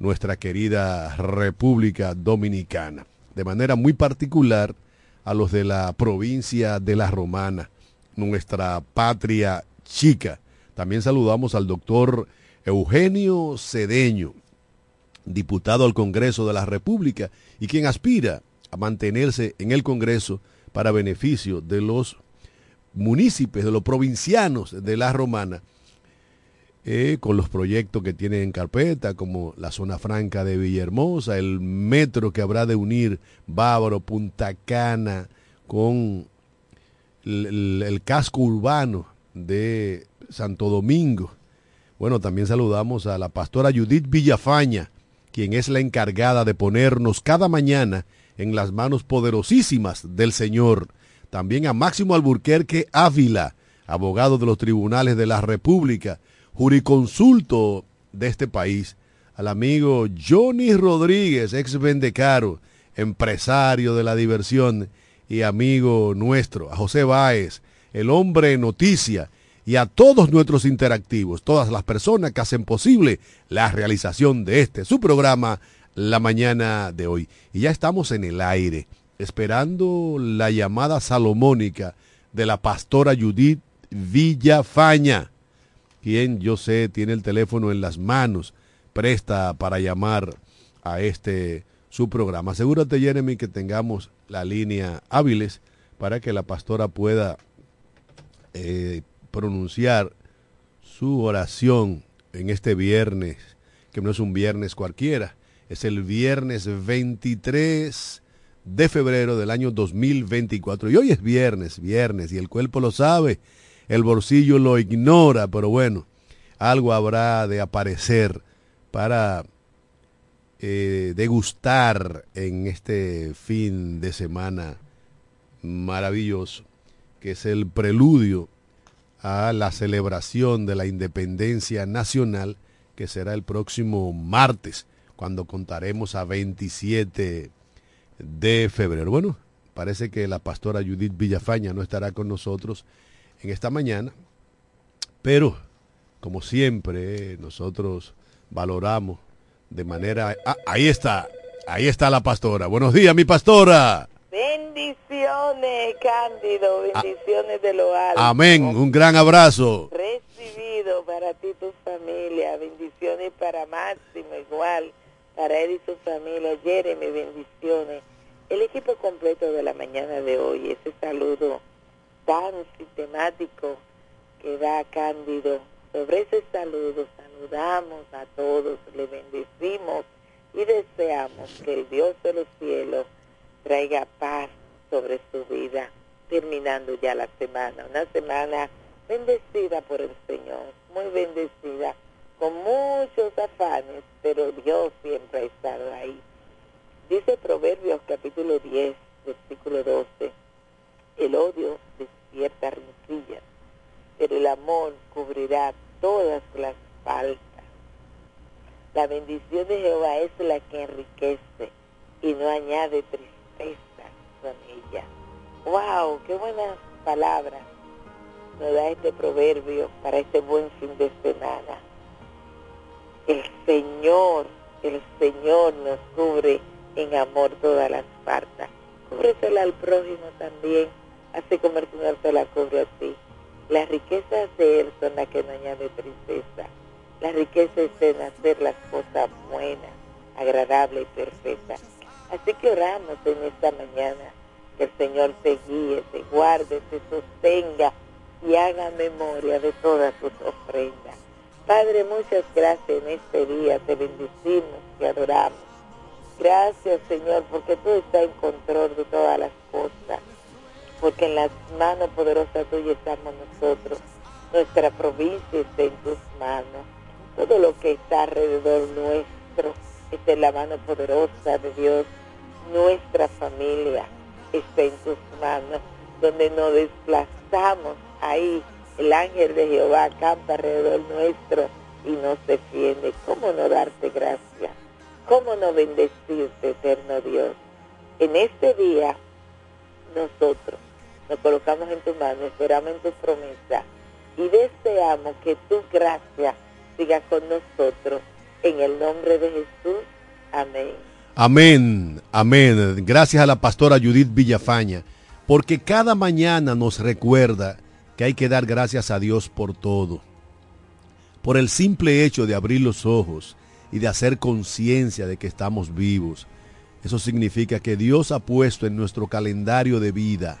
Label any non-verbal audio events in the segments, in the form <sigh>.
nuestra querida República Dominicana. De manera muy particular a los de la provincia de La Romana, nuestra patria chica. También saludamos al doctor Eugenio Cedeño, diputado al Congreso de la República y quien aspira a mantenerse en el Congreso para beneficio de los municipios, de los provincianos de La Romana eh, con los proyectos que tienen en carpeta, como la zona franca de Villahermosa, el metro que habrá de unir Bávaro, Punta Cana, con el, casco urbano de Santo Domingo. Bueno, también saludamos a la pastora Judith Villafaña, quien es la encargada de ponernos cada mañana en las manos poderosísimas del Señor. También a Máximo Alburquerque Ávila, abogado de los tribunales de la República, juriconsulto de este país, al amigo Johnny Rodríguez, ex Vendecaro, empresario de la diversión y amigo nuestro, a José Báez, el hombre noticia, y a todos nuestros interactivos, todas las personas que hacen posible la realización de este, su programa, la mañana de hoy. Y ya estamos en el aire, esperando la llamada salomónica de la pastora Judith Villafaña quien yo sé tiene el teléfono en las manos, presta para llamar a este su programa. Asegúrate, Jeremy, que tengamos la línea hábiles para que la pastora pueda eh, pronunciar su oración en este viernes, que no es un viernes cualquiera, es el viernes 23 de febrero del año 2024. Y hoy es viernes, viernes, y el cuerpo lo sabe el bolsillo lo ignora, pero bueno, algo habrá de aparecer para eh, degustar en este fin de semana maravilloso, que es el preludio a la celebración de la independencia nacional, que será el próximo martes, cuando contaremos a 27 de febrero. Bueno, parece que la pastora Judith Villafaña no estará con nosotros en esta mañana, pero como siempre nosotros valoramos de manera... Ah, ahí está, ahí está la pastora. Buenos días, mi pastora. Bendiciones, Cándido, ah. bendiciones de lo alto. Amén, un gran abrazo. Recibido para ti y tu familia, bendiciones para Máximo igual, para él y su familia, Jeremy, bendiciones. El equipo completo de la mañana de hoy, ese saludo sistemático que da Cándido. Sobre ese saludo saludamos a todos, le bendecimos y deseamos que el Dios de los cielos traiga paz sobre su vida, terminando ya la semana, una semana bendecida por el Señor, muy bendecida, con muchos afanes, pero Dios siempre ha estado ahí. Dice Proverbios capítulo 10, versículo 12, el odio ciertas rencillas, pero el amor cubrirá todas las faltas. La bendición de Jehová es la que enriquece y no añade tristeza con ella. ¡Wow! ¡Qué buenas palabras nos da este proverbio para este buen fin de semana! El Señor, el Señor nos cubre en amor todas las faltas. Cúbresela al prójimo también así como el Señor la cubre a ti. Las riquezas de Él son las que no añade tristeza. La riqueza es en hacer las cosas buenas, agradables y perfectas. Así que oramos en esta mañana que el Señor te guíe, te guarde, te sostenga y haga memoria de todas sus ofrendas. Padre, muchas gracias en este día, te bendecimos, te adoramos. Gracias Señor, porque tú estás en control de todas las cosas porque en las manos poderosas tuyas estamos nosotros. Nuestra provincia está en tus manos. Todo lo que está alrededor nuestro está en la mano poderosa de Dios. Nuestra familia está en tus manos, donde nos desplazamos ahí. El ángel de Jehová acampa alrededor nuestro y nos defiende. ¿Cómo no darte gracias? ¿Cómo no bendecirte, eterno Dios? En este día, nosotros nos colocamos en tu mano, esperamos en tu promesa y deseamos que tu gracia siga con nosotros. En el nombre de Jesús. Amén. Amén, amén. Gracias a la pastora Judith Villafaña, porque cada mañana nos recuerda que hay que dar gracias a Dios por todo. Por el simple hecho de abrir los ojos y de hacer conciencia de que estamos vivos. Eso significa que Dios ha puesto en nuestro calendario de vida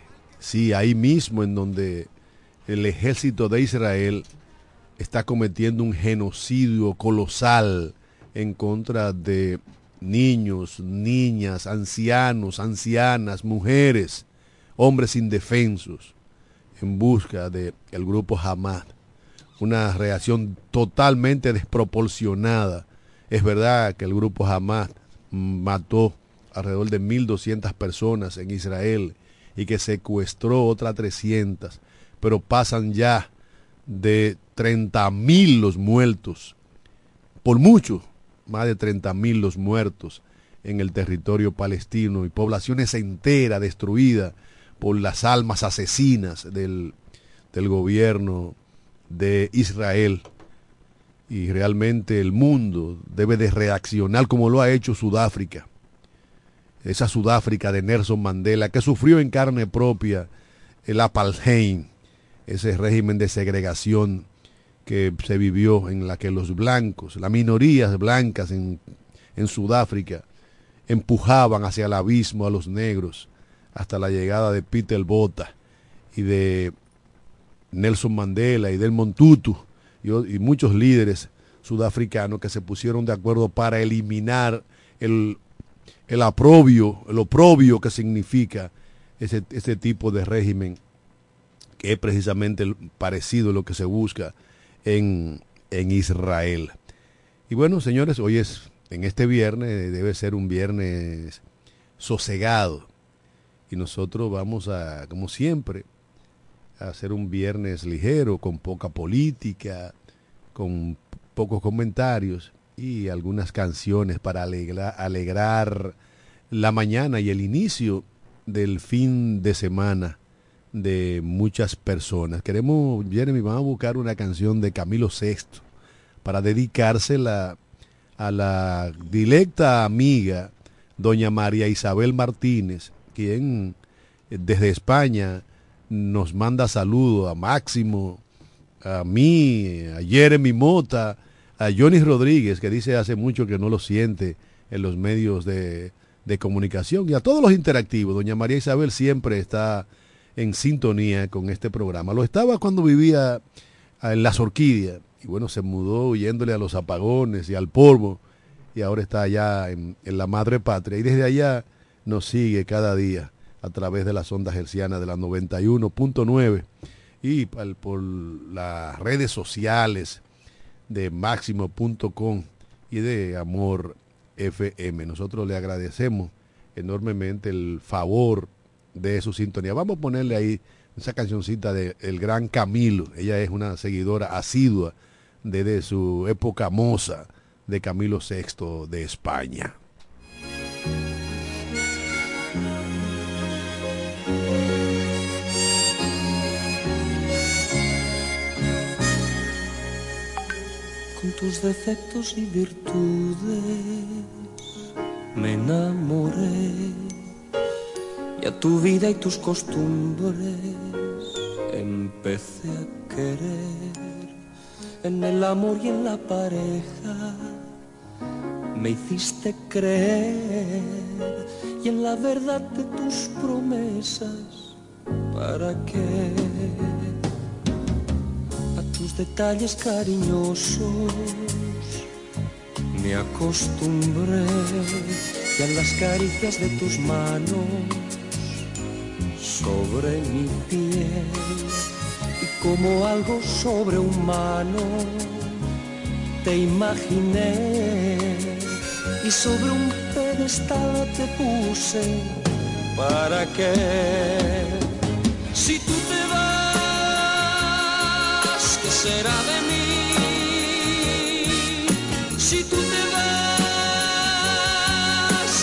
Sí, ahí mismo en donde el ejército de Israel está cometiendo un genocidio colosal en contra de niños, niñas, ancianos, ancianas, mujeres, hombres indefensos, en busca del el grupo Hamas. Una reacción totalmente desproporcionada. Es verdad que el grupo Hamas mató alrededor de 1.200 personas en Israel y que secuestró otras 300, pero pasan ya de 30.000 los muertos, por mucho, más de 30.000 los muertos en el territorio palestino y poblaciones enteras destruidas por las almas asesinas del, del gobierno de Israel. Y realmente el mundo debe de reaccionar como lo ha hecho Sudáfrica. Esa Sudáfrica de Nelson Mandela que sufrió en carne propia el apartheid, ese régimen de segregación que se vivió en la que los blancos, las minorías blancas en, Sudáfrica, empujaban hacia el abismo a los negros hasta la llegada de Peter Bota y de Nelson Mandela y del Montutu y, y, muchos líderes sudafricanos que se pusieron de acuerdo para eliminar el, el aprobio, el oprobio que significa ese, ese tipo de régimen que es precisamente parecido a lo que se busca en, en Israel. Y bueno, señores, hoy es, en este viernes, debe ser un viernes sosegado. Y nosotros vamos a, como siempre, a hacer un viernes ligero, con poca política, con pocos comentarios y algunas canciones para alegrar, la mañana y el inicio del fin de semana de muchas personas. Queremos, Jeremy, vamos a buscar una canción de Camilo VI para dedicársela a la directa amiga doña María Isabel Martínez, quien eh, desde España nos manda saludos a Máximo, a mí, a Jeremy Mota, a Johnny Rodríguez, que dice hace mucho que no lo siente en los medios de, de comunicación, y a todos los interactivos. Doña María Isabel siempre está en sintonía con este programa. Lo estaba cuando vivía en las orquídeas y bueno, se mudó huyéndole a los apagones y al polvo y ahora está allá en, en la madre patria y desde allá nos sigue cada día a través de las ondas hercianas de la 91.9 y por, por las redes sociales de máximo.com y de Amor FM. Nosotros le agradecemos enormemente el favor de su sintonía. Vamos a ponerle ahí esa cancioncita de El Gran Camilo. Ella es una seguidora asidua desde su época moza de Camilo VI de España. Tus defectos y virtudes me enamoré y a tu vida y tus costumbres empecé a querer en el amor y en la pareja me hiciste creer y en la verdad de tus promesas, ¿para qué? A tus detalles cariñosos. Me acostumbré y a las caricias de tus manos sobre mi piel y como algo sobrehumano te imaginé y sobre un pedestal te puse para que si tú será de mí? Si tú te vas,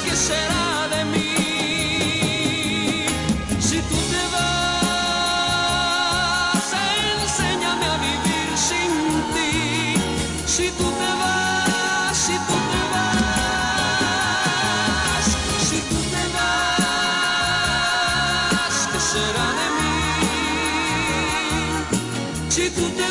¿qué será de mí? Si tú te vas, enséñame a vivir sin ti. Si tú te vas, si tú te vas, si tú te vas, ¿qué será de mí? Si tú te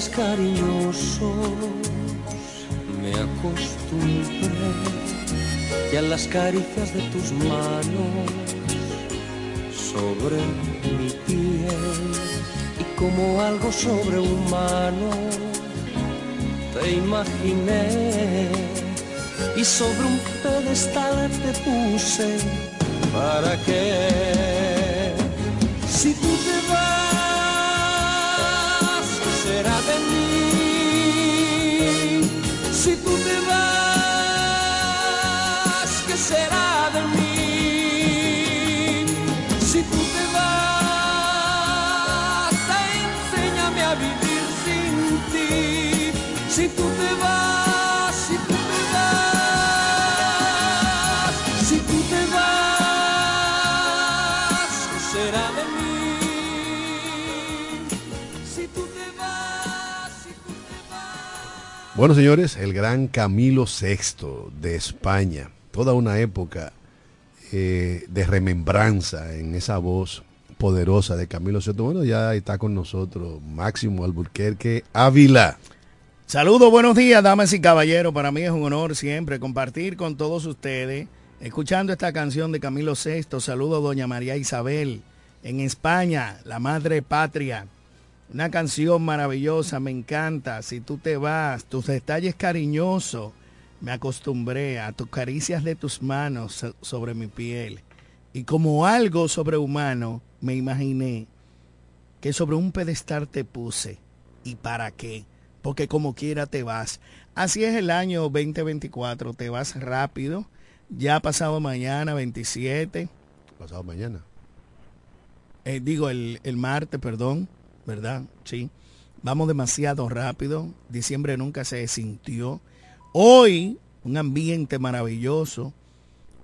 detalles cariñosos. Me acostumbré y a las caricias de tus manos sobre mi piel y como algo sobrehumano te imaginé y sobre un pedestal te puse para que si tú te será Bueno, señores, el gran Camilo VI de España. Toda una época eh, de remembranza en esa voz poderosa de Camilo VI. Bueno, ya está con nosotros Máximo Alburquerque Ávila. Saludos, buenos días, damas y caballeros. Para mí es un honor siempre compartir con todos ustedes, escuchando esta canción de Camilo VI. Saludo doña María Isabel en España, la madre patria. Una canción maravillosa, me encanta. Si tú te vas, tus detalles cariñosos, me acostumbré a tus caricias de tus manos so- sobre mi piel. Y como algo sobrehumano, me imaginé que sobre un pedestal te puse. ¿Y para qué? Porque como quiera te vas. Así es el año 2024, te vas rápido. Ya pasado mañana 27, Pasado mañana. eh, digo el, el martes, perdón, ¿verdad? Sí. Vamos demasiado rápido. Diciembre nunca se sintió. Hoy, un ambiente maravilloso.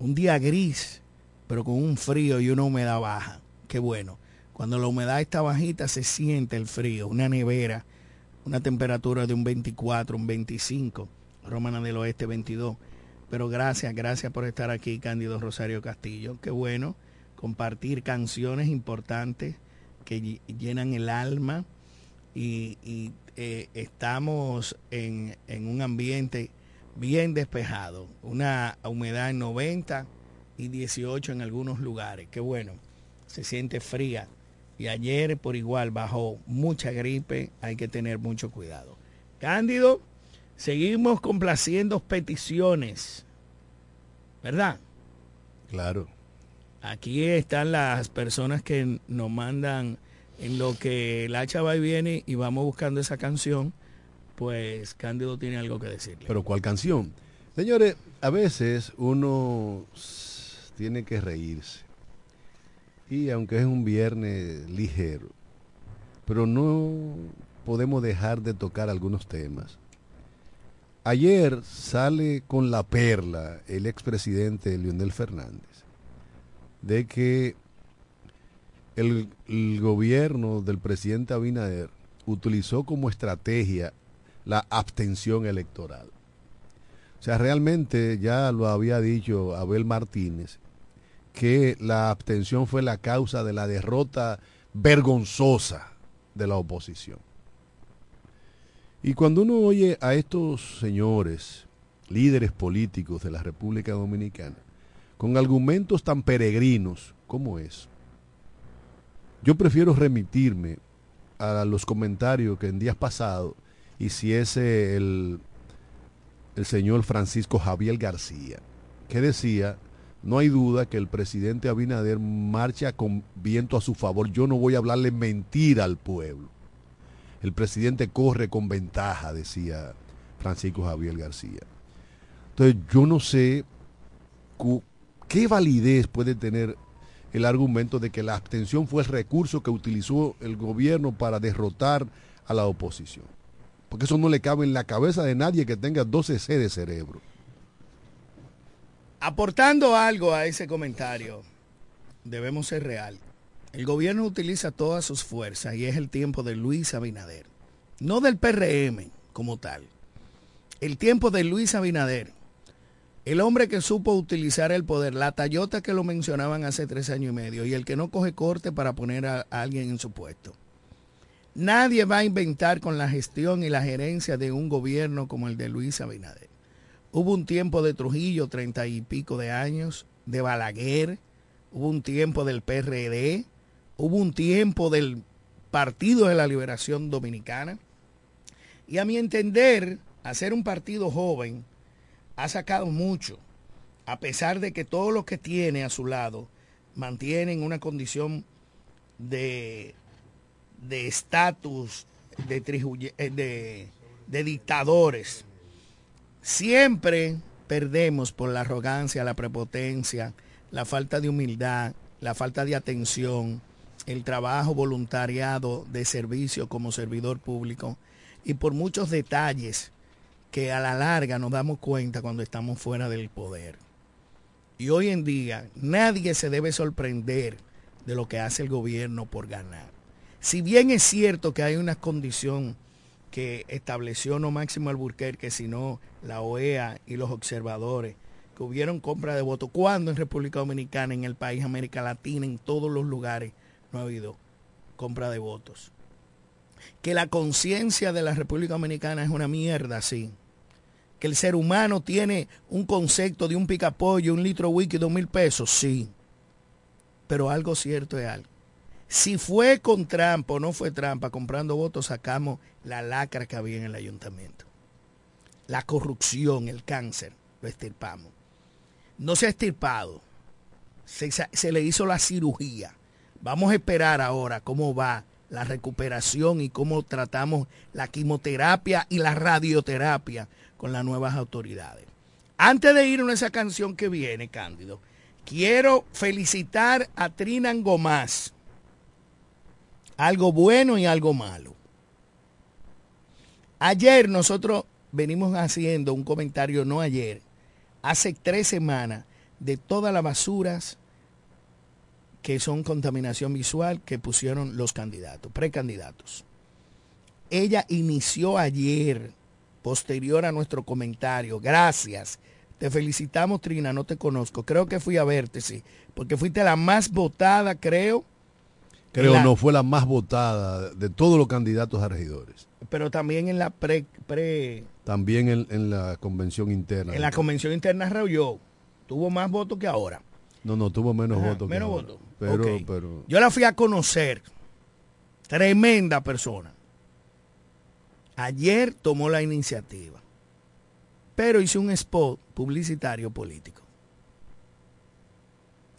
Un día gris, pero con un frío y una humedad baja. Qué bueno. Cuando la humedad está bajita se siente el frío. Una nevera, una temperatura de un 24, un 25. Romana del Oeste 22. Pero gracias, gracias por estar aquí, Cándido Rosario Castillo. Qué bueno compartir canciones importantes que ll- llenan el alma y, y, eh, estamos en, en un ambiente bien despejado, una humedad en 90 y 18 en algunos lugares, qué bueno, se siente fría y ayer por igual bajó mucha gripe, hay que tener mucho cuidado. Cándido, seguimos complaciendo peticiones, ¿verdad? Claro. Aquí están las personas que nos mandan en lo que el hacha va y viene y vamos buscando esa canción, pues Cándido tiene algo que decirle. Pero ¿cuál canción? Señores, a veces uno tiene que reírse. Y aunque es un viernes ligero, pero no podemos dejar de tocar algunos temas ayer sale con la perla el expresidente Leonel Fernández de que el, gobierno del presidente Abinader utilizó como estrategia la abstención electoral. O sea, realmente ya lo había dicho Abel Martínez, que la abstención fue la causa de la derrota vergonzosa de la oposición. Y cuando uno oye a estos señores, líderes políticos de la República Dominicana, con argumentos tan peregrinos como es, yo prefiero remitirme a los comentarios que en días pasados hiciese el, el señor Francisco Javier García, que decía, no hay duda que el presidente Abinader marcha con viento a su favor. Yo no voy a hablarle mentira al pueblo. El presidente corre con ventaja, decía Francisco Javier García. Entonces, yo no sé qué validez puede tener el argumento de que la abstención fue el recurso que utilizó el gobierno para derrotar a la oposición. Porque eso no le cabe en la cabeza de nadie que tenga 12 C de cerebro. Aportando algo a ese comentario, debemos ser real. El gobierno utiliza todas sus fuerzas y es el tiempo de Luis Abinader. No del PRM como tal. El tiempo de Luis Abinader el hombre que supo utilizar el poder, la Tayota que lo mencionaban hace tres años y medio, y el que no coge corte para poner a, alguien en su puesto. Nadie va a inventar con la gestión y la gerencia de un gobierno como el de Luis Abinader. Hubo un tiempo de Trujillo, treinta y pico de años, de Balaguer, hubo un tiempo del PRD, hubo un tiempo del Partido de la Liberación Dominicana. Y a mi entender, hacer un partido joven, ha sacado mucho, a pesar de que todos los que tiene a su lado mantienen una condición de estatus de, eh, de, de dictadores. Siempre perdemos por la arrogancia, la prepotencia, la falta de humildad, la falta de atención, el trabajo voluntariado de servicio como servidor público y por muchos detalles que a la larga nos damos cuenta cuando estamos fuera del poder. Y hoy en día nadie se debe sorprender de lo que hace el gobierno por ganar. Si bien es cierto que hay una condición que estableció no Máximo Alburquerque, sino la OEA y los observadores, que hubieron compra de votos, cuando en República Dominicana, en el país, América Latina, en todos los lugares, no ha habido compra de votos. Que la conciencia de la República Dominicana es una mierda, sí que el ser humano tiene un concepto de un picapollo, un litro wiki, dos mil pesos, sí. Pero algo cierto es algo. Si fue con trampa o no fue trampa, comprando votos, sacamos la lacra que había en el ayuntamiento. La corrupción, el cáncer, lo estirpamos. No se ha estirpado. Se, se le hizo la cirugía. Vamos a esperar ahora cómo va la recuperación y cómo tratamos la quimioterapia y la radioterapia con las nuevas autoridades. Antes de ir a esa canción que viene, Cándido, quiero felicitar a Trinan Gomás. Algo bueno y algo malo. Ayer nosotros venimos haciendo un comentario, no ayer, hace tres semanas, de todas las basuras que son contaminación visual que pusieron los candidatos, precandidatos. Ella inició ayer posterior a nuestro comentario. Gracias. Te felicitamos, Trina, no te conozco. Creo que fui a verte, sí, porque fuiste la más votada, creo. Creo no, fue la más votada de todos los candidatos a regidores. Pero también en la pre... también en, la convención interna. En la convención interna rehuyó. Tuvo más votos que ahora. No, no, tuvo menos votos. Menos votos. Pero, pero... Yo la fui a conocer. Tremenda persona. Ayer tomó la iniciativa, pero hizo un spot publicitario político.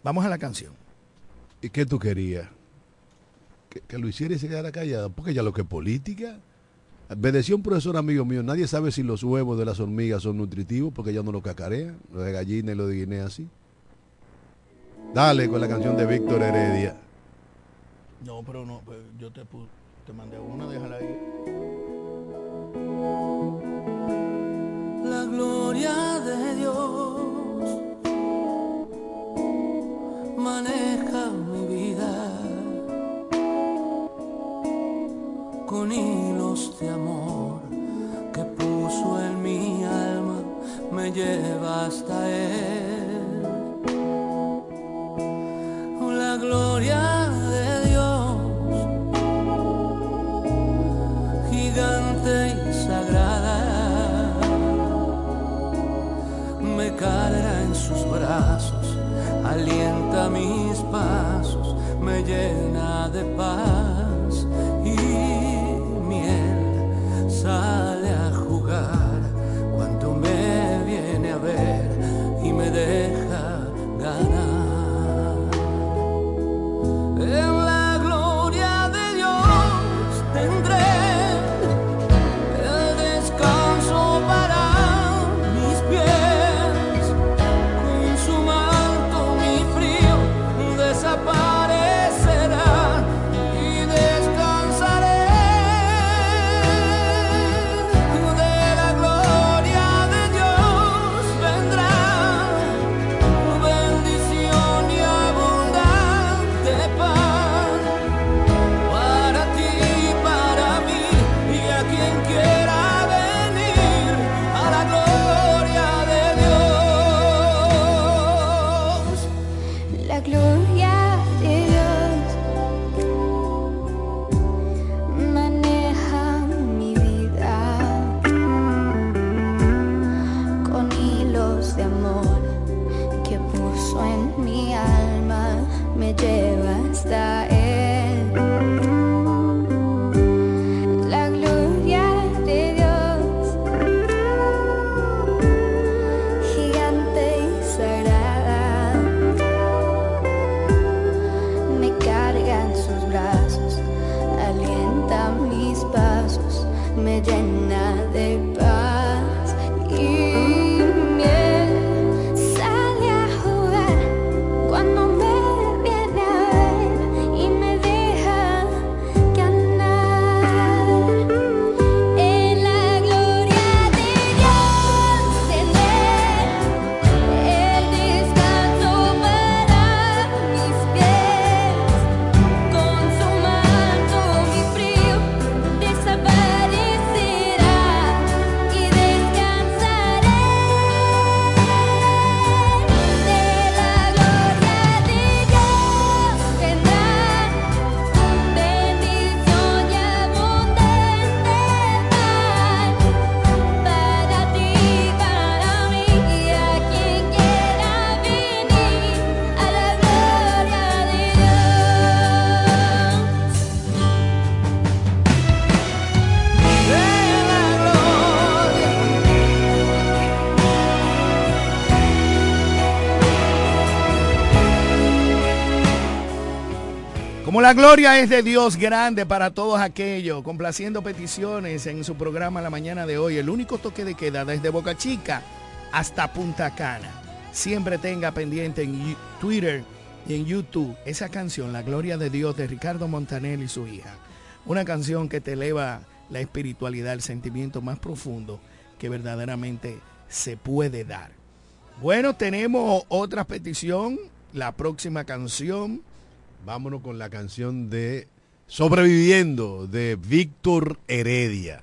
Vamos a la canción. ¿Y qué tú querías? Que, lo hiciera y se quedara callada, porque ya lo que es política. Me decía un profesor amigo mío, nadie sabe si los huevos de las hormigas son nutritivos porque ya no lo cacarean, los de gallina y los de guinea así. Dale con la canción de Víctor Heredia. No, pero no, pues, yo te, te mandé una, déjala ahí. gloria de Dios maneja mi vida con hilos de amor que puso en mi alma, me lleva hasta él. Llena de paz la gloria es de Dios grande para todos aquellos, complaciendo peticiones en su programa la mañana de hoy, el único toque de queda desde Boca Chica hasta Punta Cana. Siempre tenga pendiente en Twitter y en YouTube esa canción, La Gloria de Dios de Ricardo Montaner y su hija. Una canción que te eleva la espiritualidad, el sentimiento más profundo que verdaderamente se puede dar. Bueno, tenemos otra petición, la próxima canción. Vámonos con la canción de Sobreviviendo de Víctor Heredia.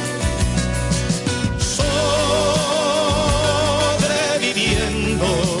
sobreviviendo,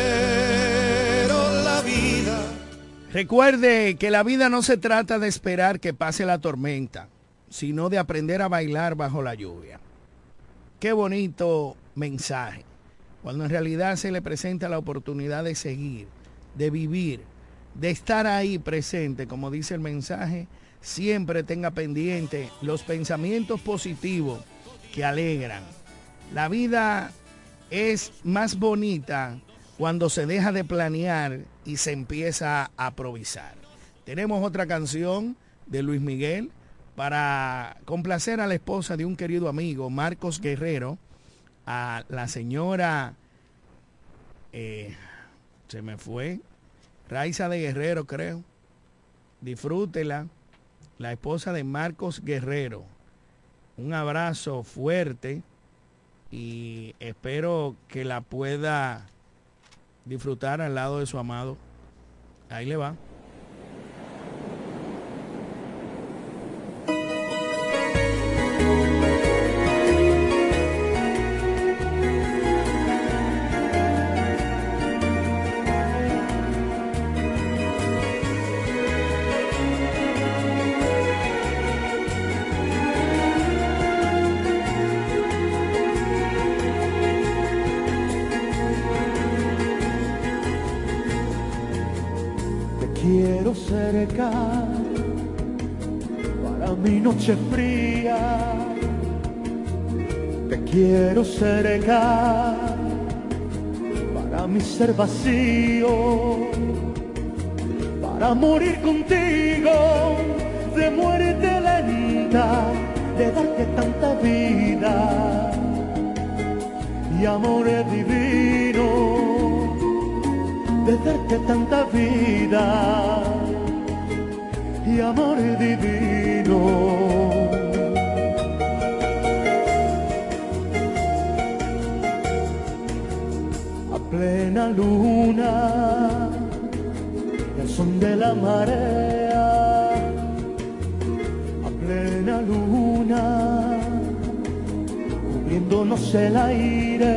Recuerde que la vida no se trata de esperar que pase la tormenta, sino de aprender a bailar bajo la lluvia. Qué bonito mensaje, cuando en realidad se le presenta la oportunidad de seguir, de vivir, de estar ahí presente, como dice el mensaje, siempre tenga pendiente los pensamientos positivos que alegran. La vida es más bonita cuando se deja de planear y se empieza a improvisar. Tenemos otra canción de Luis Miguel para complacer a la esposa de un querido amigo, Marcos Guerrero, a la señora, eh, se me fue, Raiza de Guerrero creo, disfrútela, la esposa de Marcos Guerrero. Un abrazo fuerte y espero que la pueda disfrutar al lado de su amado. Ahí le va. Ser vacío, para morir contigo de muerte lenta, de darte tanta vida y amor divino, de darte tanta vida y amor divino. Plena luna, el son de la marea, a plena luna, cubriéndonos el aire,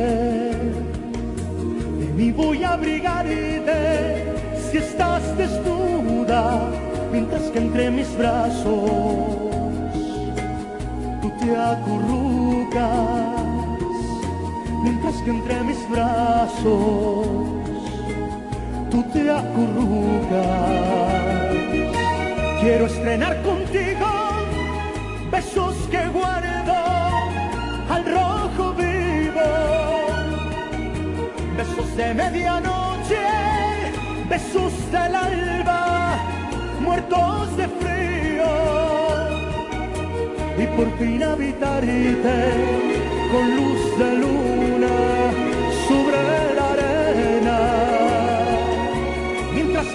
de mí voy a abrigarte si estás desnuda mientras que entre mis brazos tú te acurrucas, mientras que entre mis brazos tú te acurrucas. Quiero estrenar contigo besos que guardo al rojo vivo, besos de medianoche, besos del alba muertos de frío. Y por fin habitarte con luz de luna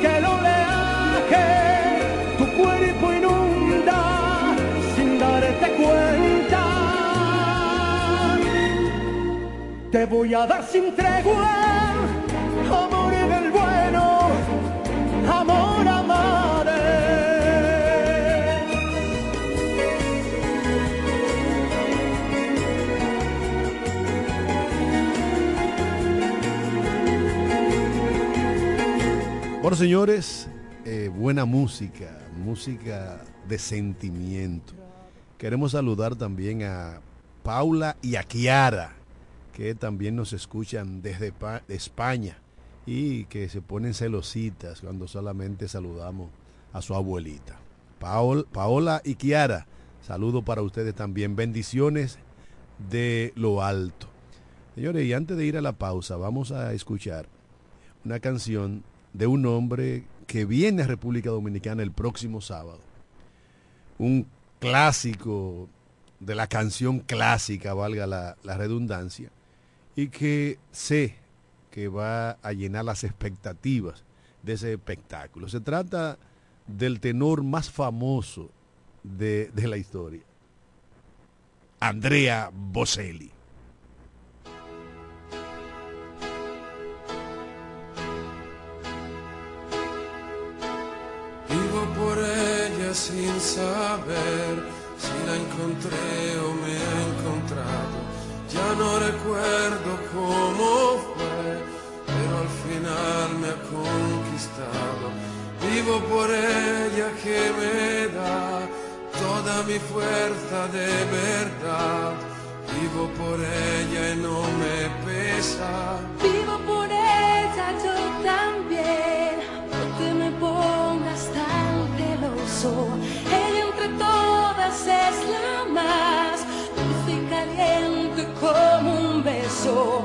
que el oleaje tu cuerpo inunda sin darte cuenta. Te voy a dar sin tregua Bueno, señores, eh, buena música, música de sentimiento. Queremos saludar también a Paula y a Kiara, que también nos escuchan desde Pa- España y que se ponen celositas cuando solamente saludamos a su abuelita. Paol- Paola y Kiara, saludo para ustedes también. Bendiciones de lo alto. Señores, y antes de ir a la pausa, vamos a escuchar una canción de un hombre que viene a República Dominicana el próximo sábado. Un clásico de la canción clásica, valga la, redundancia, y que sé que va a llenar las expectativas de ese espectáculo. Se trata del tenor más famoso de, de la historia, Andrea Bocelli. Sin saber si la encontré o me ha encontrado. Ya no recuerdo cómo fue, pero al final me ha conquistado. Vivo por ella que me da toda mi fuerza de verdad. Vivo por ella y no me pesa. Vivo por ella yo también, te me pongas tan Ella entre todas es la más dulce y caliente como un beso.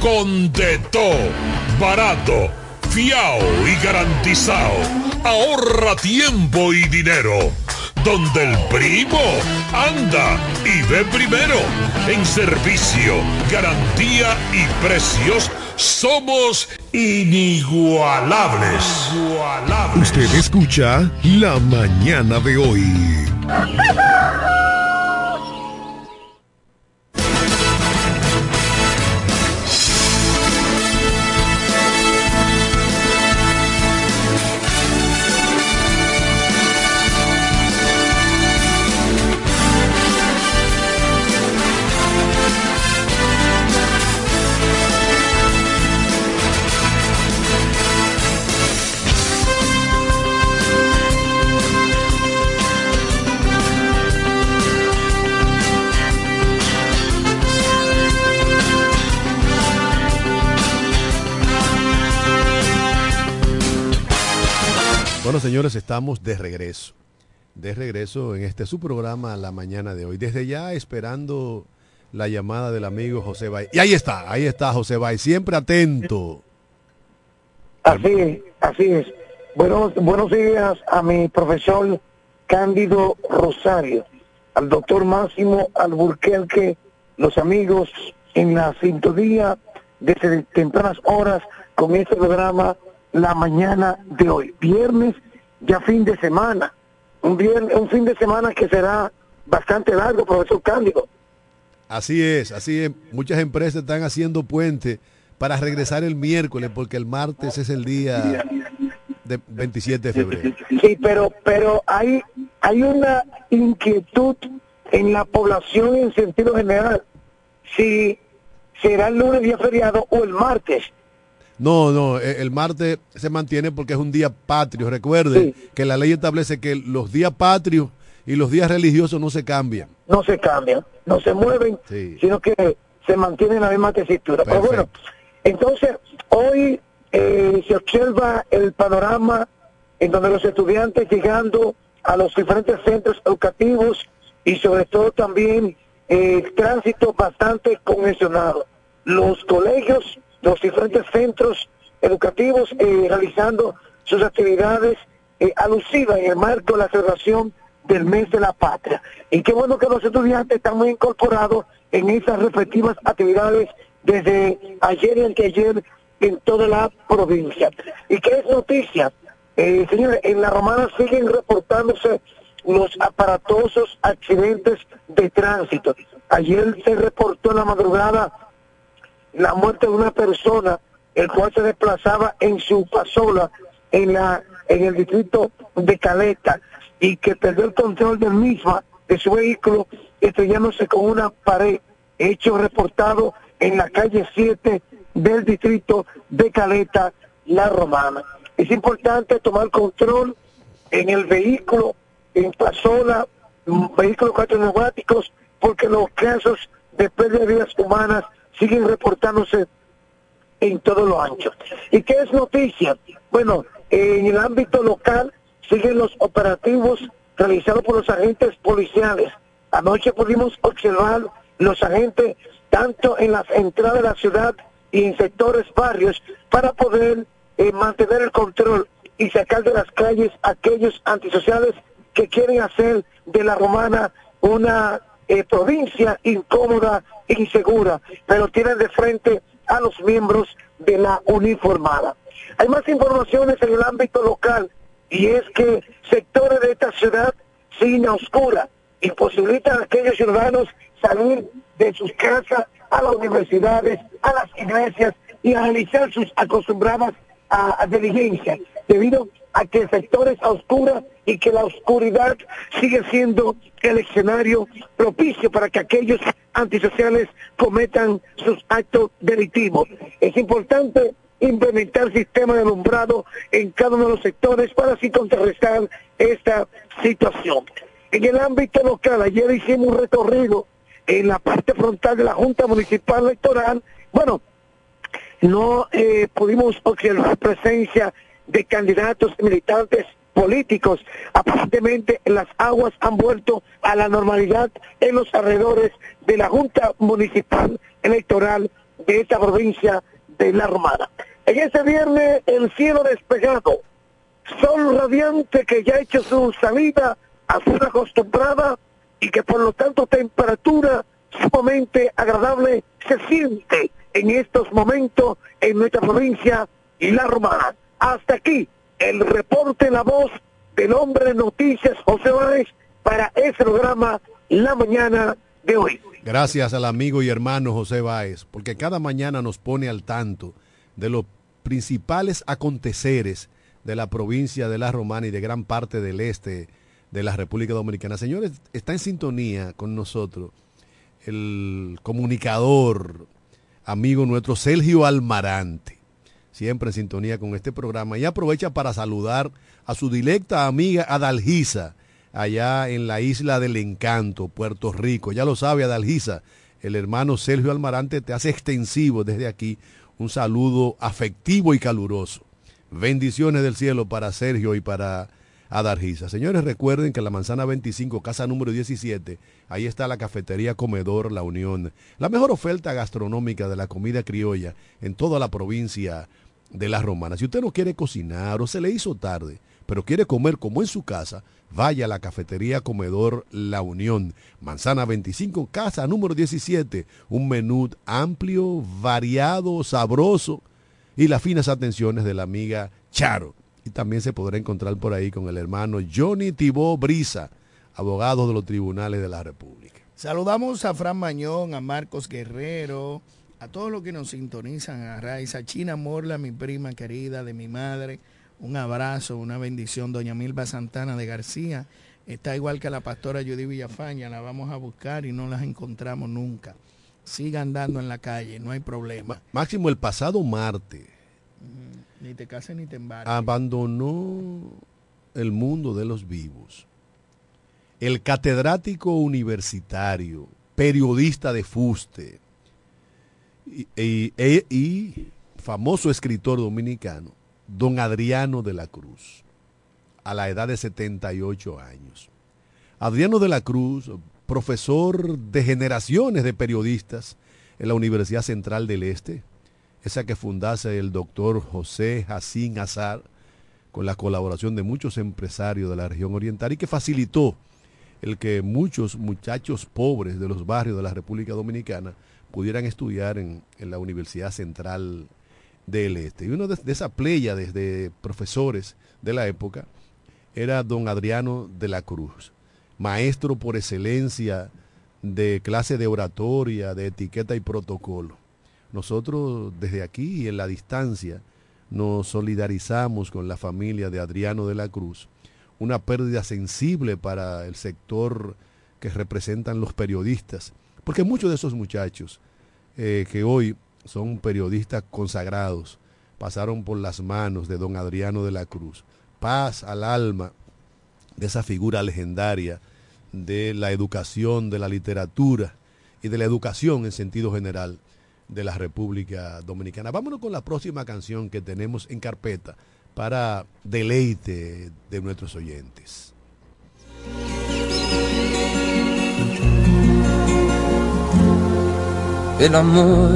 con de todo, barato, fiao y garantizado. Ahorra tiempo y dinero. Donde el primo anda y ve primero. En servicio, garantía y precios somos inigualables. Usted escucha La Mañana de hoy. <laughs> Señores, estamos de regreso. De regreso en este su programa la mañana de hoy. Desde ya esperando la llamada del amigo José Bay. Y ahí está, ahí está José Bay, siempre atento. Así es, así es. Buenos, buenos días a mi profesor Cándido Rosario, al doctor Máximo Alburquerque, los amigos en la sintonía desde tempranas horas con este programa la mañana de hoy. Viernes, ya fin de semana. Un, viernes, un fin de semana que será bastante largo, profesor Cándido. Así es, así es. Muchas empresas están haciendo puente para regresar el miércoles porque el martes es el día de 27 de febrero. Sí, pero pero hay hay una inquietud en la población en sentido general. Si será el lunes día feriado o el martes. No, no, e- el martes se mantiene porque es un día patrio. Recuerden que la ley establece que los días patrios y los días religiosos no se cambian. no se cambian, no se mueven, Sí. sino que se mantiene en la misma tesitura. Pero bueno, entonces hoy eh, se observa el panorama en donde los estudiantes llegando a los diferentes centros educativos y sobre todo también eh, el tránsito bastante congestionado. Los colegios, los diferentes centros educativos eh, realizando sus actividades eh, alusivas en el marco de la celebración del mes de la patria. Y qué bueno que los estudiantes están muy incorporados en esas respectivas actividades desde ayer y anteayer en toda la provincia. ¿Y qué es noticia? Eh, señores, en la romana siguen reportándose los aparatosos accidentes de tránsito. Ayer se reportó en la madrugada la muerte de una persona, el cual se desplazaba en su pasola en la en el distrito de Caleta y que perdió el control del misma de su vehículo estrellándose con una pared, hecho reportado en la calle 7 del distrito de Caleta, La Romana. Es importante tomar control en el vehículo, en zona, vehículos cuatro neumáticos, porque los casos de pérdida de vidas humanas siguen reportándose en todo lo ancho. ¿Y qué es noticia? Bueno, en el ámbito local siguen los operativos realizados por los agentes policiales. Anoche pudimos observar los agentes tanto en las entradas de la ciudad y en sectores barrios para poder eh, mantener el control y sacar de las calles aquellos antisociales que quieren hacer de la romana una eh, provincia incómoda insegura, pero tienen de frente a los miembros de la uniformada. Hay más informaciones en el ámbito local y es que sectores de esta ciudad sin oscura imposibilitan a aquellos ciudadanos salir de sus casas a las universidades, a las iglesias y a realizar sus acostumbradas a, a diligencias, debido a que sectores a oscuras y que la oscuridad sigue siendo el escenario propicio para que aquellos antisociales cometan sus actos delictivos. Es importante implementar sistemas de alumbrado en cada uno de los sectores para así contrarrestar esta situación. En el ámbito local, ayer hicimos un recorrido en la parte frontal de la Junta Municipal Electoral. Bueno, no eh, pudimos observar presencia de candidatos militantes políticos. Aparentemente las aguas han vuelto a la normalidad en los alrededores de la Junta Municipal Electoral de esta provincia de La Romana. En este viernes el cielo despejado, sol radiante que ya ha hecho su salida a ser acostumbrada y que por lo tanto temperatura sumamente agradable se siente en estos momentos en nuestra provincia y La Romana. Hasta aquí el reporte La Voz del Hombre Noticias José Báez para ese programa La Mañana de hoy. Gracias al amigo y hermano José Báez, porque cada mañana nos pone al tanto de los principales aconteceres de la provincia de La Romana y de gran parte del este de la República Dominicana. Señores, está en sintonía con nosotros el comunicador, amigo nuestro Sergio Almarante, siempre en sintonía con este programa y aprovecha para saludar a su directa amiga Adalgisa, allá en la isla del encanto, Puerto Rico. Ya lo sabe Adalgisa, el hermano Sergio Almarante te hace extensivo desde aquí un saludo afectivo y caluroso. Bendiciones del cielo para Sergio y para Adargiza. Señores, recuerden que la manzana 25, casa número 17, ahí está la cafetería Comedor La Unión, la mejor oferta gastronómica de la comida criolla en toda la provincia de La Romana. Si usted no quiere cocinar o se le hizo tarde, pero quiere comer como en su casa, vaya a la cafetería Comedor La Unión, manzana 25, casa número 17, un menú amplio, variado, sabroso y las finas atenciones de la amiga Charo y también se podrá encontrar por ahí con el hermano Johnny Tibó Brisa, abogado de los tribunales de la República. Saludamos a Fran Mañón, a Marcos Guerrero, a todos los que nos sintonizan, a Raiza China Morla, mi prima querida de mi madre. Un abrazo, una bendición, doña Milva Santana de García. Está igual que la pastora Judy Villafaña, la vamos a buscar y no las encontramos nunca. Siga andando en la calle, no hay problema. Máximo, el pasado martes, ni te cases ni te embarques. abandonó el mundo de los vivos. El catedrático universitario, periodista de fuste y, y- e- y famoso escritor dominicano, don Adriano de la Cruz, a la edad de 78 años. Adriano de la Cruz, profesor de generaciones de periodistas en la Universidad Central del Este, esa que fundase el doctor José Jacín Azar, con la colaboración de muchos empresarios de la región oriental y que facilitó el que muchos muchachos pobres de los barrios de la República Dominicana pudieran estudiar en, en la Universidad Central del Este. Y uno de, de esa playa desde profesores de la época era don Adriano de la Cruz, maestro por excelencia de clase de oratoria, de etiqueta y protocolo. Nosotros desde aquí y en la distancia nos solidarizamos con la familia de Adriano de la Cruz, una pérdida sensible para el sector que representan los periodistas, porque muchos de esos muchachos eh, que hoy son periodistas consagrados, pasaron por las manos de don Adriano de la Cruz. Paz al alma de esa figura legendaria de la educación, de la literatura y de la educación en sentido general de la República Dominicana. Vámonos con la próxima canción que tenemos en carpeta para deleite de nuestros oyentes. El amor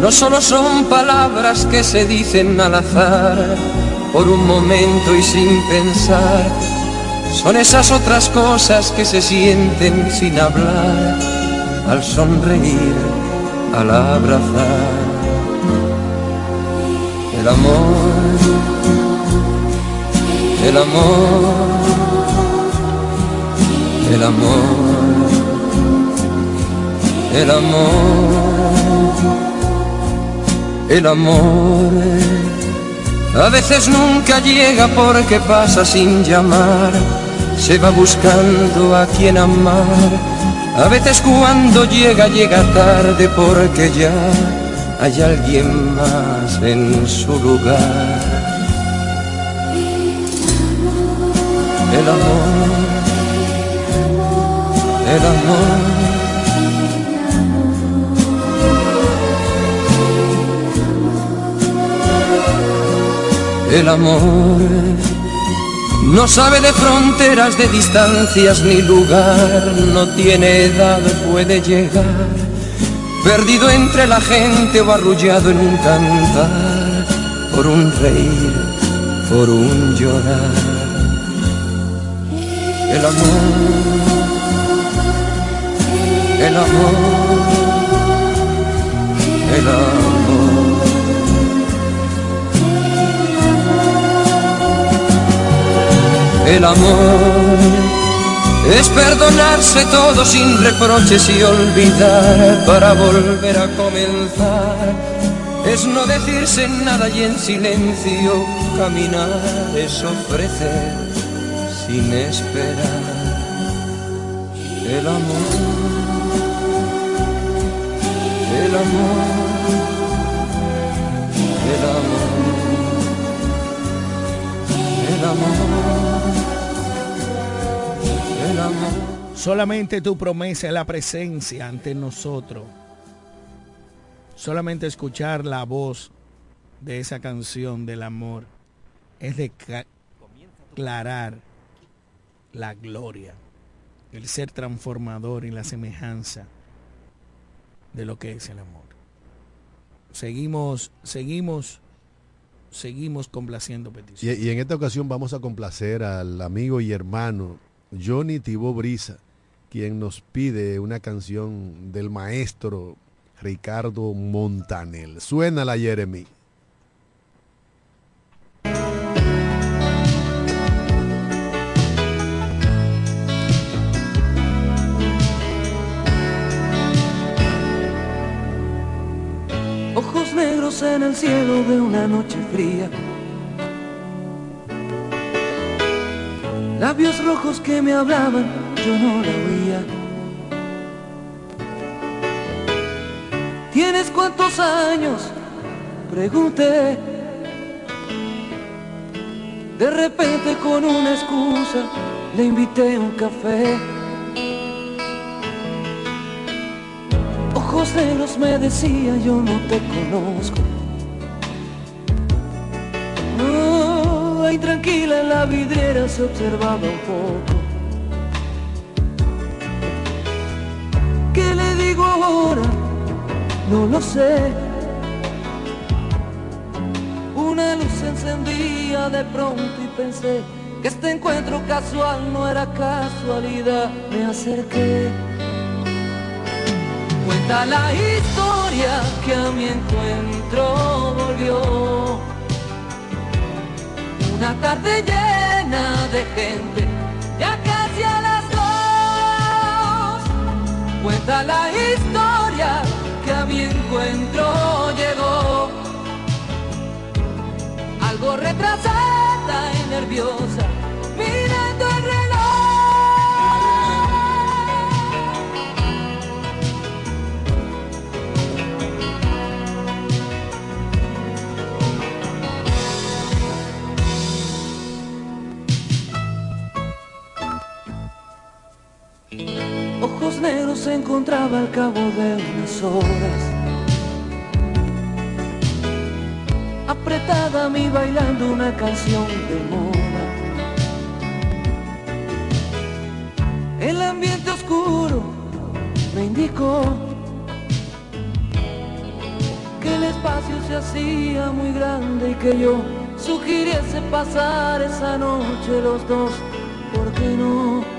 no solo son palabras que se dicen al azar por un momento y sin pensar, son esas otras cosas que se sienten sin hablar al sonreír, al abrazar. El amor, el amor, el amor, el amor, el amor. A veces nunca llega porque pasa sin llamar, se va buscando a quien amar. A veces cuando llega llega tarde porque ya hay alguien más en su lugar. El amor, el amor. El amor no sabe de fronteras, de distancias ni lugar, no tiene edad, puede llegar perdido entre la gente o arrullado en un cantar, por un reír, por un llorar. El amor, el amor, el amor. El amor es perdonarse todo sin reproches y olvidar para volver a comenzar. Es no decirse nada y en silencio caminar, es ofrecer sin esperar. El amor, el amor, el amor, el amor. Amor. Solamente tu promesa es la presencia ante nosotros. Solamente escuchar la voz de esa canción del amor es declarar la gloria, el ser transformador y la semejanza de lo que es el amor. Seguimos, seguimos, seguimos complaciendo Y, peticiones. y en esta ocasión vamos a complacer al amigo y hermano Johnny Tibó Brisa, quien nos pide una canción del maestro Ricardo Montanel. Suénala, Jeremy. Ojos negros en el cielo de una noche fría. Labios rojos que me hablaban, yo no la oía. ¿Tienes cuántos años? Pregunté. De repente con una excusa le invité un café. Ojos negros me decía yo no te conozco. Ahí tranquila en la vidriera se observaba un poco. ¿Qué le digo ahora? No lo sé. Una luz se encendía de pronto y pensé que este encuentro casual no era casualidad. Me acerqué. Cuenta la historia que a mi encuentro volvió. Una tarde llena de gente, ya casi a las dos. Cuenta la historia que a mi encuentro llegó. Algo retrasada y nerviosa, encontraba al cabo de unas horas. Apretada a mí bailando una canción de moda. El ambiente oscuro me indicó que el espacio se hacía muy grande y que yo sugiriese pasar esa noche los dos, ¿por qué no?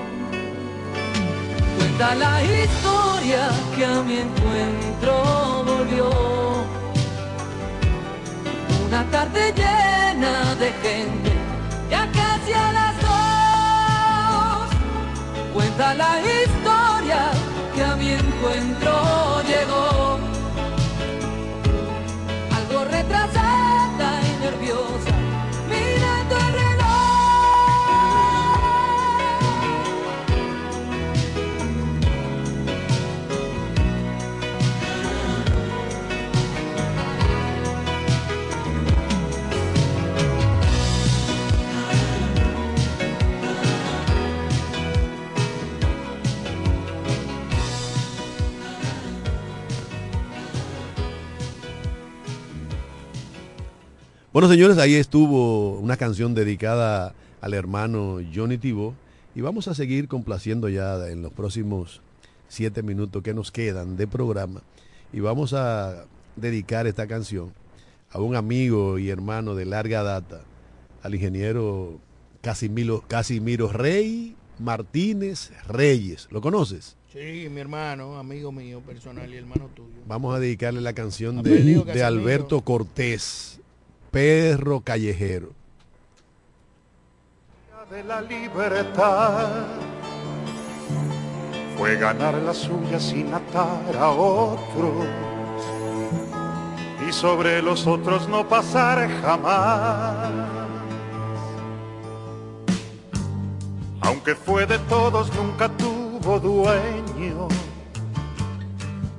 Cuenta la historia que a mi encuentro volvió. Una tarde llena de gente, ya casi a las dos. Cuenta la historia que a mi encuentro llegó. Bueno, señores, ahí estuvo una canción dedicada al hermano Johnny Tibo y vamos a seguir complaciendo ya en los próximos siete minutos que nos quedan de programa y vamos a dedicar esta canción a un amigo y hermano de larga data, al ingeniero Casimiro, Casimiro Rey Martínez Reyes. ¿Lo conoces? Sí, mi hermano, amigo mío personal y hermano tuyo. Vamos a dedicarle la canción de, de. Alberto Cortés, Perro Callejero. de la libertad fue ganar la suya sin atar a otros y sobre los otros no pasar jamás. Aunque fue de todos, nunca tuvo dueño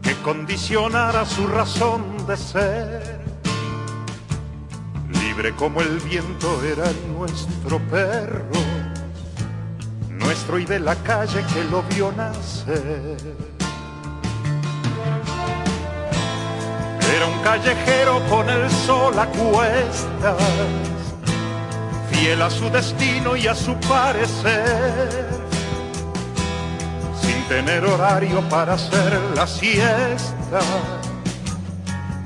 que condicionara su razón de ser. Libre como el viento era nuestro perro, nuestro y de la calle que lo vio nacer. Era un callejero con el sol a cuestas, fiel a su destino y a su parecer, sin tener horario para hacer la siesta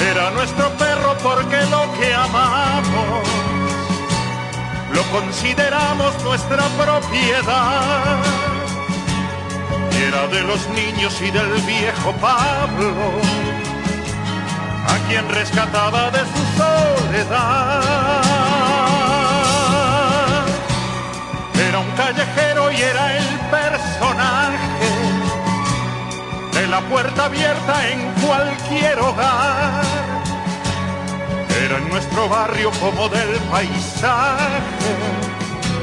Era nuestro perro porque lo que amamos lo consideramos nuestra propiedad. Era de los niños y del viejo Pablo, a quien rescataba de su soledad. Era un callejero y era el personaje la puerta abierta en cualquier hogar. Era en nuestro barrio como del paisaje,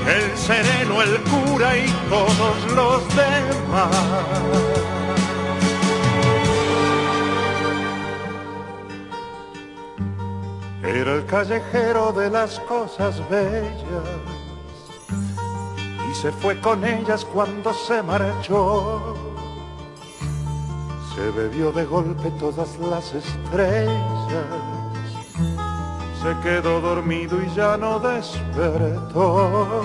el sereno, el cura y todos los demás. Era el callejero de las cosas bellas y se fue con ellas cuando se marchó. Se bebió de golpe todas las estrellas, se quedó dormido y ya no despertó.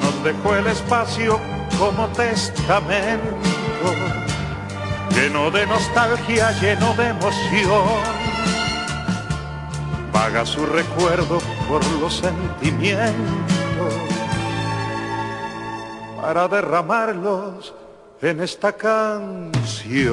Nos dejó el espacio como testamento, lleno de nostalgia, lleno de emoción. Vaga su recuerdo por los sentimientos para derramarlos en esta canción.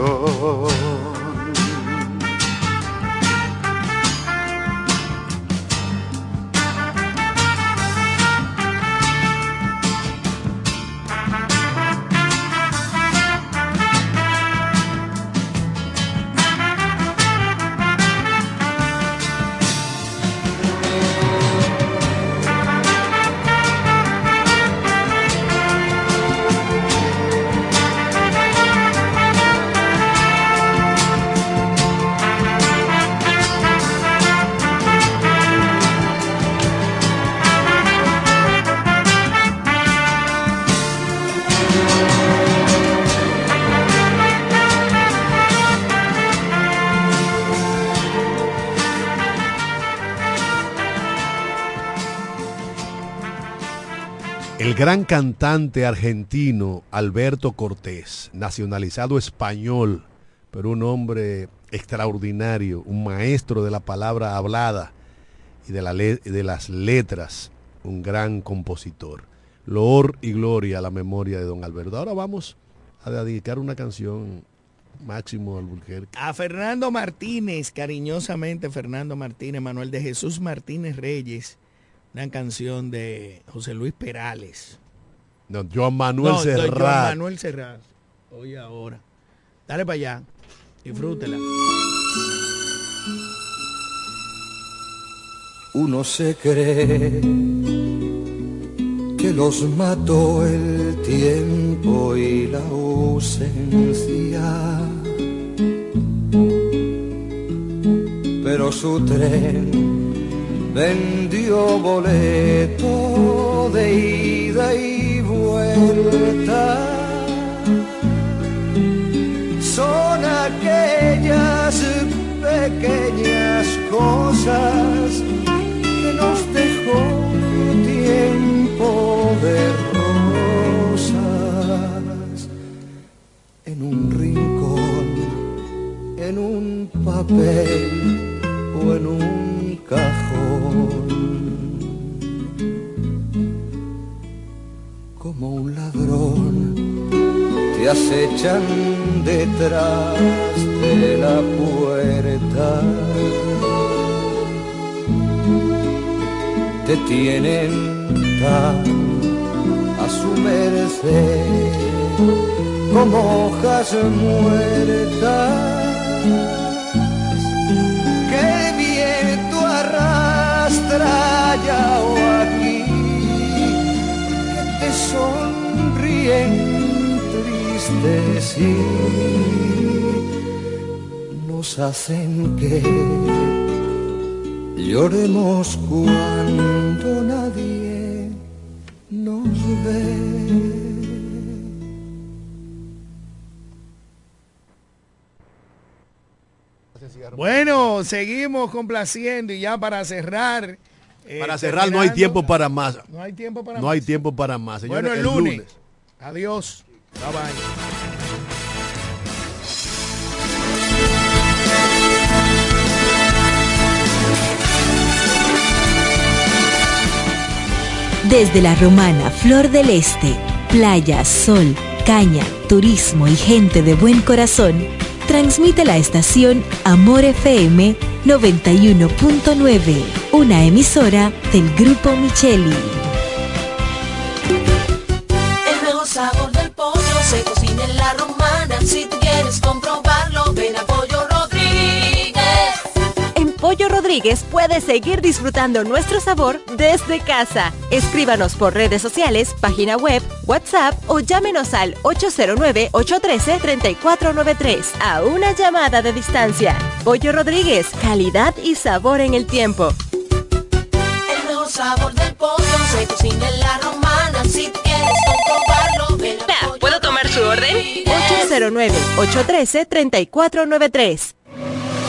Gran cantante argentino Alberto Cortés, nacionalizado español, pero un hombre extraordinario, un maestro de la palabra hablada y de, la de las letras, un gran compositor. Loor y gloria a la memoria de don Alberto. Ahora vamos a dedicar una canción máximo al Bulquerque. A Fernando Martínez, cariñosamente Fernando Martínez, Manuel de Jesús Martínez Reyes, una canción de José Luis Perales. No, Joan Manuel No, Joan Serrat. Manuel Serrat. Oye ahora. Dale para allá. Disfrútela. Uno se cree que los mató el tiempo y la ausencia. Pero su tren vendió boleto de ida y vuelta. Son aquellas pequeñas cosas que nos dejó tiempo de rosas en un rincón, en un papel o en un cajón. Como un ladrón te acechan detrás de la puerta. Te tienen tan a su merced como hojas muertas o aquí que te sonríen tristes y nos hacen que lloremos cuando nadie nos ve. Bueno, seguimos complaciendo y ya para cerrar. Eh, Para cerrar no hay tiempo para más. No hay tiempo para No más. hay tiempo para más. Señores, bueno, el, lunes. Adiós. Bye bye. Desde la romana Flor del Este, playa, sol, caña, turismo y gente de buen corazón, transmite la estación Amor FM 91.9, una emisora del Grupo Micheli. El mejor sabor del pollo se cocina en la romana. Si tú quieres comprobarlo, ven Rodríguez puedes seguir disfrutando nuestro sabor desde casa. Escríbanos por redes sociales, página web, WhatsApp o llámenos al 809-813-3493 a una llamada de distancia. Pollo Rodríguez, calidad y sabor en el tiempo. El mejor sabor del pollo se cocina en la romana. Si quieres comprobarlo, ven a Pollo ¿Puedo tomar su orden? Rodríguez. 809-813-3493.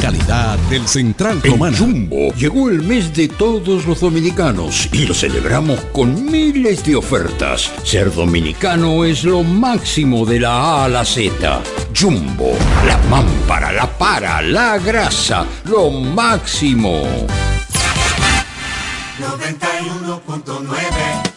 Calidad del Central Romana. Jumbo llegó el mes de todos los dominicanos y lo celebramos con miles de ofertas. Ser dominicano es lo máximo de la A a la Z. Jumbo, la mámpara, la para, la grasa, lo máximo. 91.9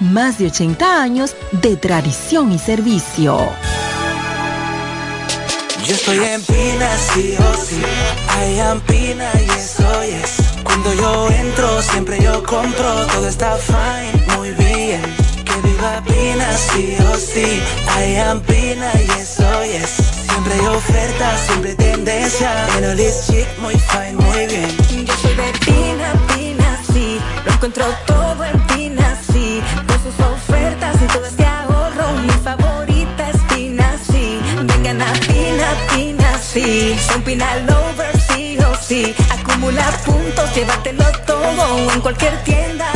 Más de 80 años de tradición y servicio. Yo estoy en Pina, sí o sí. I am Pina y eso es. Cuando yo entro, siempre yo compro. Todo está fine, muy bien. Que viva Pina, sí o sí. I am Pina y eso es. Siempre hay ofertas, siempre tendencia. En this chic, muy fine, Pina lovers, sí o sí. Acumula puntos, llévatelo todo en cualquier tienda